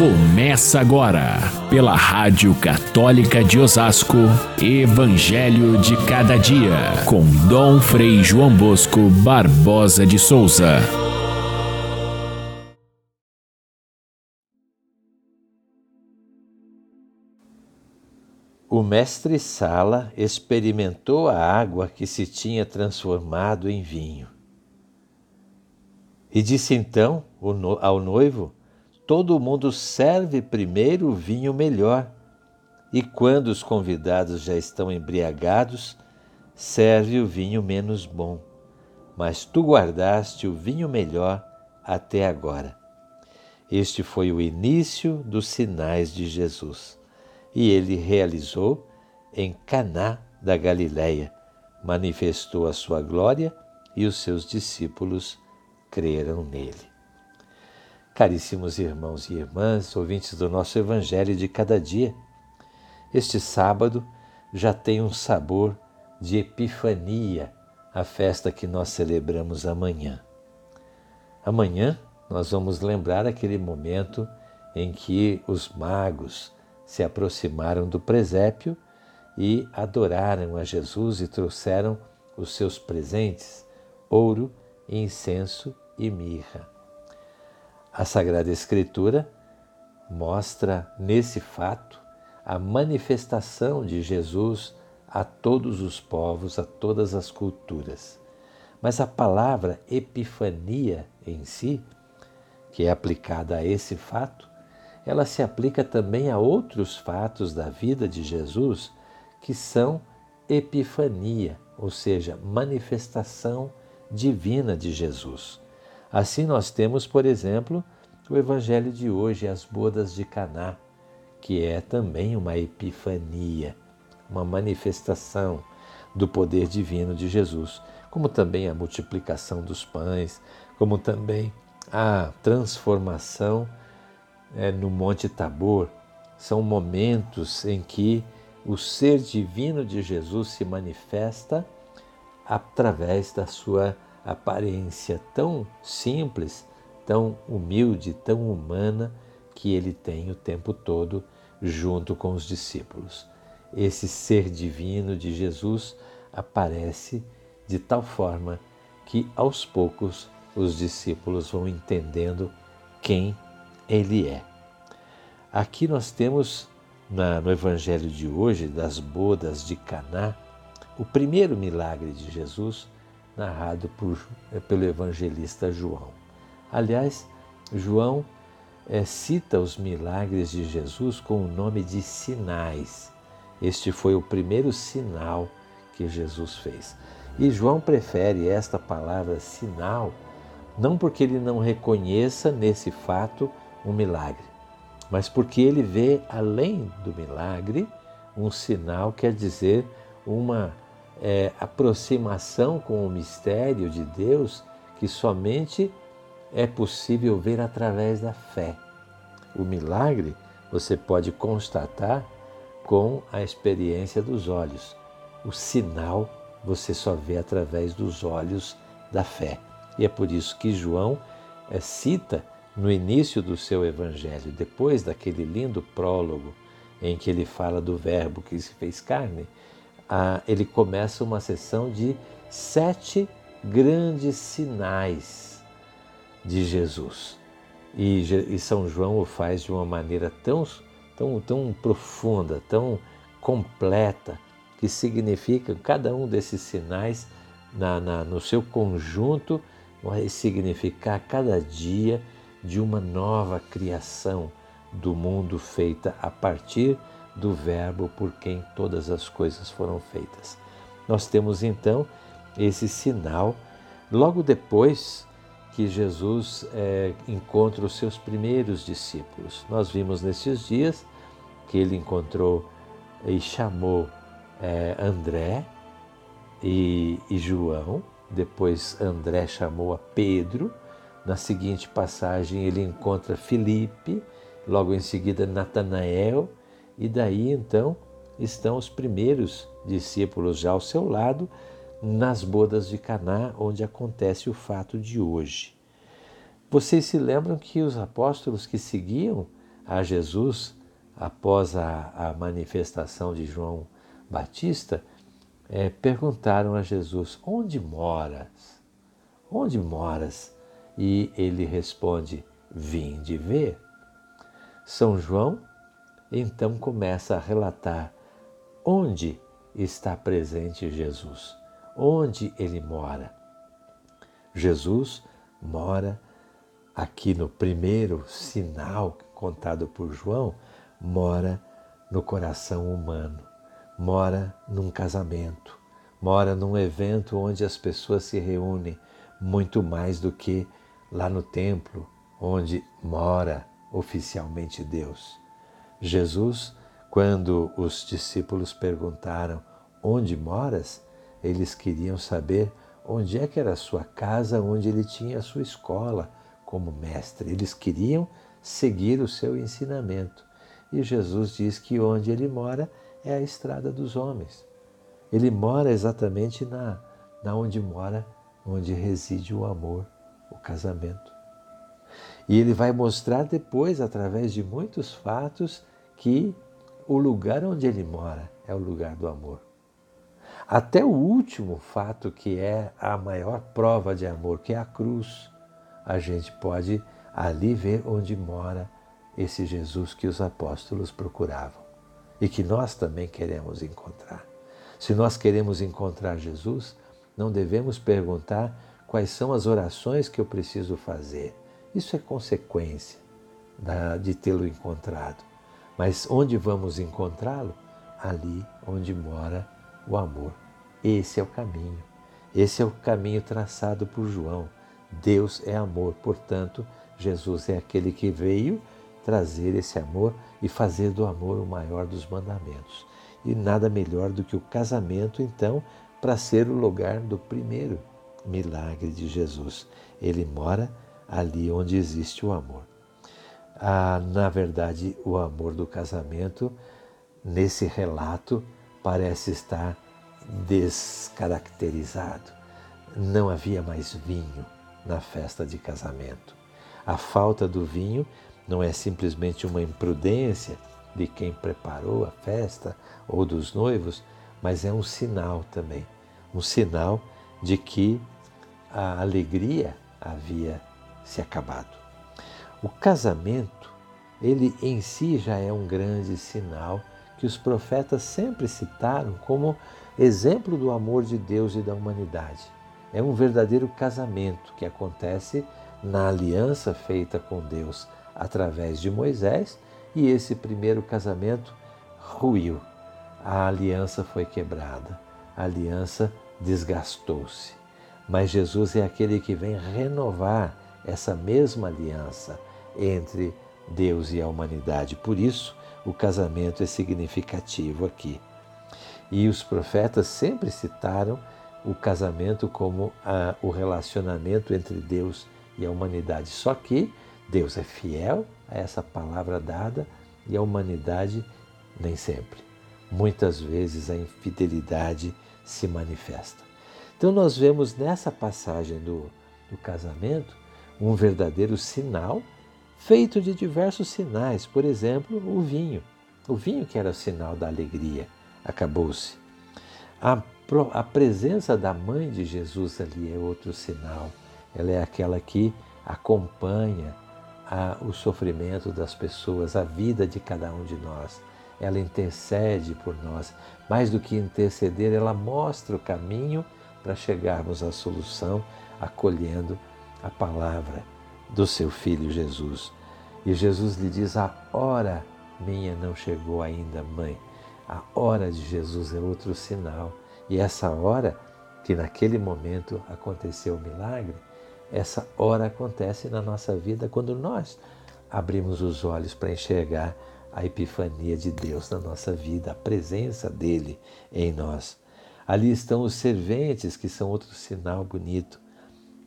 Começa agora, pela Rádio Católica de Osasco, Evangelho de Cada Dia, com Dom Frei João Bosco Barbosa de Souza. O mestre Sala experimentou a água que se tinha transformado em vinho. E disse então ao noivo: Todo mundo serve primeiro o vinho melhor, e quando os convidados já estão embriagados, serve o vinho menos bom. Mas tu guardaste o vinho melhor até agora. Este foi o início dos sinais de Jesus, e ele realizou em Caná da Galileia, manifestou a sua glória e os seus discípulos creram nele. Caríssimos irmãos e irmãs, ouvintes do nosso Evangelho de cada dia, este sábado já tem um sabor de Epifania, a festa que nós celebramos amanhã. Amanhã nós vamos lembrar aquele momento em que os magos se aproximaram do presépio e adoraram a Jesus e trouxeram os seus presentes, ouro, incenso e mirra. A Sagrada Escritura mostra nesse fato a manifestação de Jesus a todos os povos, a todas as culturas. Mas a palavra epifania em si, que é aplicada a esse fato, ela se aplica também a outros fatos da vida de Jesus que são epifania, ou seja, manifestação divina de Jesus. Assim nós temos, por exemplo, o evangelho de hoje, as bodas de Caná, que é também uma epifania, uma manifestação do poder divino de Jesus, como também a multiplicação dos pães, como também a transformação é, no Monte Tabor. São momentos em que o ser divino de Jesus se manifesta através da sua aparência tão simples, tão humilde, tão humana que ele tem o tempo todo junto com os discípulos. Esse ser divino de Jesus aparece de tal forma que aos poucos os discípulos vão entendendo quem ele é. Aqui nós temos na, no Evangelho de hoje, das bodas de Caná, o primeiro milagre de Jesus narrado por, eh, pelo evangelista João. Aliás, João é, cita os milagres de Jesus com o nome de sinais. Este foi o primeiro sinal que Jesus fez. E João prefere esta palavra sinal, não porque ele não reconheça nesse fato um milagre, mas porque ele vê além do milagre um sinal, quer dizer, uma é, aproximação com o mistério de Deus que somente é possível ver através da fé. O milagre você pode constatar com a experiência dos olhos. O sinal você só vê através dos olhos da fé. E é por isso que João é, cita no início do seu evangelho, depois daquele lindo prólogo em que ele fala do Verbo que se fez carne, ah, ele começa uma sessão de sete grandes sinais de Jesus. E, e, São João o faz de uma maneira tão, tão, tão profunda, tão completa, que significa cada um desses sinais na, na, no seu conjunto vai significar cada dia de uma nova criação do mundo feita a partir do Verbo por quem todas as coisas foram feitas. Nós temos então esse sinal logo depois que Jesus é, encontra os seus primeiros discípulos. Nós vimos nesses dias que ele encontrou e chamou é, André e, e João, depois André chamou a Pedro. Na seguinte passagem, ele encontra Filipe, logo em seguida Natanael e daí então estão os primeiros discípulos já ao seu lado nas bodas de Caná, onde acontece o fato de hoje. Vocês se lembram que os apóstolos que seguiam a Jesus, após a, a manifestação de João Batista, é, perguntaram a Jesus: Onde moras? Onde moras? E ele responde: Vim de ver. São João então começa a relatar onde está presente Jesus, onde ele mora. Jesus mora aqui no primeiro sinal contado por João, mora no coração humano, mora num casamento, mora num evento onde as pessoas se reúnem muito mais do que lá no templo, onde mora oficialmente Deus. Jesus, quando os discípulos perguntaram: Onde moras? Eles queriam saber onde é que era a sua casa, onde ele tinha a sua escola como mestre. Eles queriam seguir o seu ensinamento. E Jesus diz que onde ele mora é a estrada dos homens. Ele mora exatamente na, na onde mora, onde reside o amor, o casamento. E ele vai mostrar depois, através de muitos fatos, que o lugar onde ele mora é o lugar do amor. Até o último fato, que é a maior prova de amor, que é a cruz, a gente pode ali ver onde mora esse Jesus que os apóstolos procuravam e que nós também queremos encontrar. Se nós queremos encontrar Jesus, não devemos perguntar quais são as orações que eu preciso fazer. Isso é consequência de tê-lo encontrado. Mas onde vamos encontrá-lo? Ali onde mora o amor. Esse é o caminho. Esse é o caminho traçado por João. Deus é amor, portanto, Jesus é aquele que veio trazer esse amor e fazer do amor o maior dos mandamentos. E nada melhor do que o casamento, então, para ser o lugar do primeiro milagre de Jesus. Ele mora ali onde existe o amor. Na verdade, o amor do casamento, nesse relato, parece estar descaracterizado. Não havia mais vinho na festa de casamento. A falta do vinho não é simplesmente uma imprudência de quem preparou a festa ou dos noivos, mas é um sinal também um sinal de que a alegria havia se acabado. O casamento, ele em si já é um grande sinal que os profetas sempre citaram como exemplo do amor de Deus e da humanidade. É um verdadeiro casamento que acontece na aliança feita com Deus através de Moisés e esse primeiro casamento ruiu. A aliança foi quebrada, a aliança desgastou-se. Mas Jesus é aquele que vem renovar essa mesma aliança entre Deus e a humanidade. Por isso, o casamento é significativo aqui. E os profetas sempre citaram o casamento como a, o relacionamento entre Deus e a humanidade. Só que Deus é fiel a essa palavra dada e a humanidade nem sempre. Muitas vezes a infidelidade se manifesta. Então, nós vemos nessa passagem do, do casamento um verdadeiro sinal feito de diversos sinais. Por exemplo, o vinho. O vinho, que era o sinal da alegria, acabou-se. A, a presença da mãe de Jesus ali é outro sinal. Ela é aquela que acompanha a, o sofrimento das pessoas, a vida de cada um de nós. Ela intercede por nós. Mais do que interceder, ela mostra o caminho para chegarmos à solução, acolhendo a palavra do seu filho Jesus. E Jesus lhe diz: A hora minha não chegou ainda, mãe. A hora de Jesus é outro sinal. E essa hora, que naquele momento aconteceu o milagre, essa hora acontece na nossa vida quando nós abrimos os olhos para enxergar a epifania de Deus na nossa vida, a presença dele em nós. Ali estão os serventes, que são outro sinal bonito,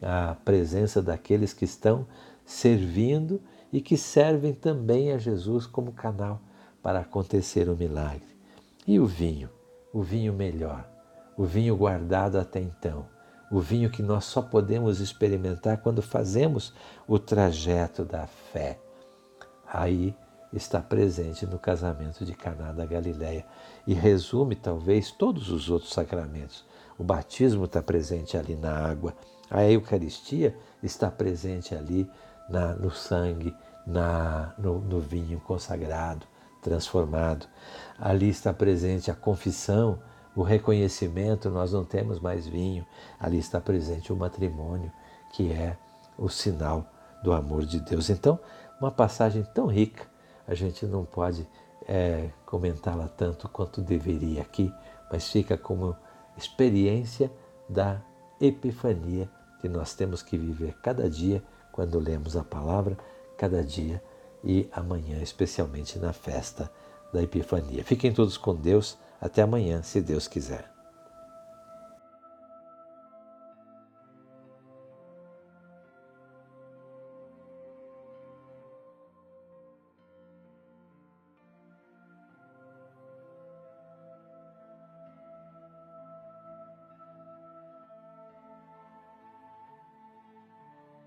a presença daqueles que estão servindo e que servem também a Jesus como canal para acontecer o milagre. E o vinho, o vinho melhor, o vinho guardado até então, o vinho que nós só podemos experimentar quando fazemos o trajeto da fé. Aí está presente no casamento de Caná da Galileia e resume talvez todos os outros sacramentos. O batismo está presente ali na água, a Eucaristia está presente ali na, no sangue, na, no, no vinho consagrado, transformado. Ali está presente a confissão, o reconhecimento, nós não temos mais vinho. Ali está presente o matrimônio, que é o sinal do amor de Deus. Então, uma passagem tão rica, a gente não pode é, comentá-la tanto quanto deveria aqui, mas fica como experiência da epifania que nós temos que viver cada dia quando lemos a palavra, cada dia e amanhã, especialmente na festa da Epifania. Fiquem todos com Deus. Até amanhã, se Deus quiser.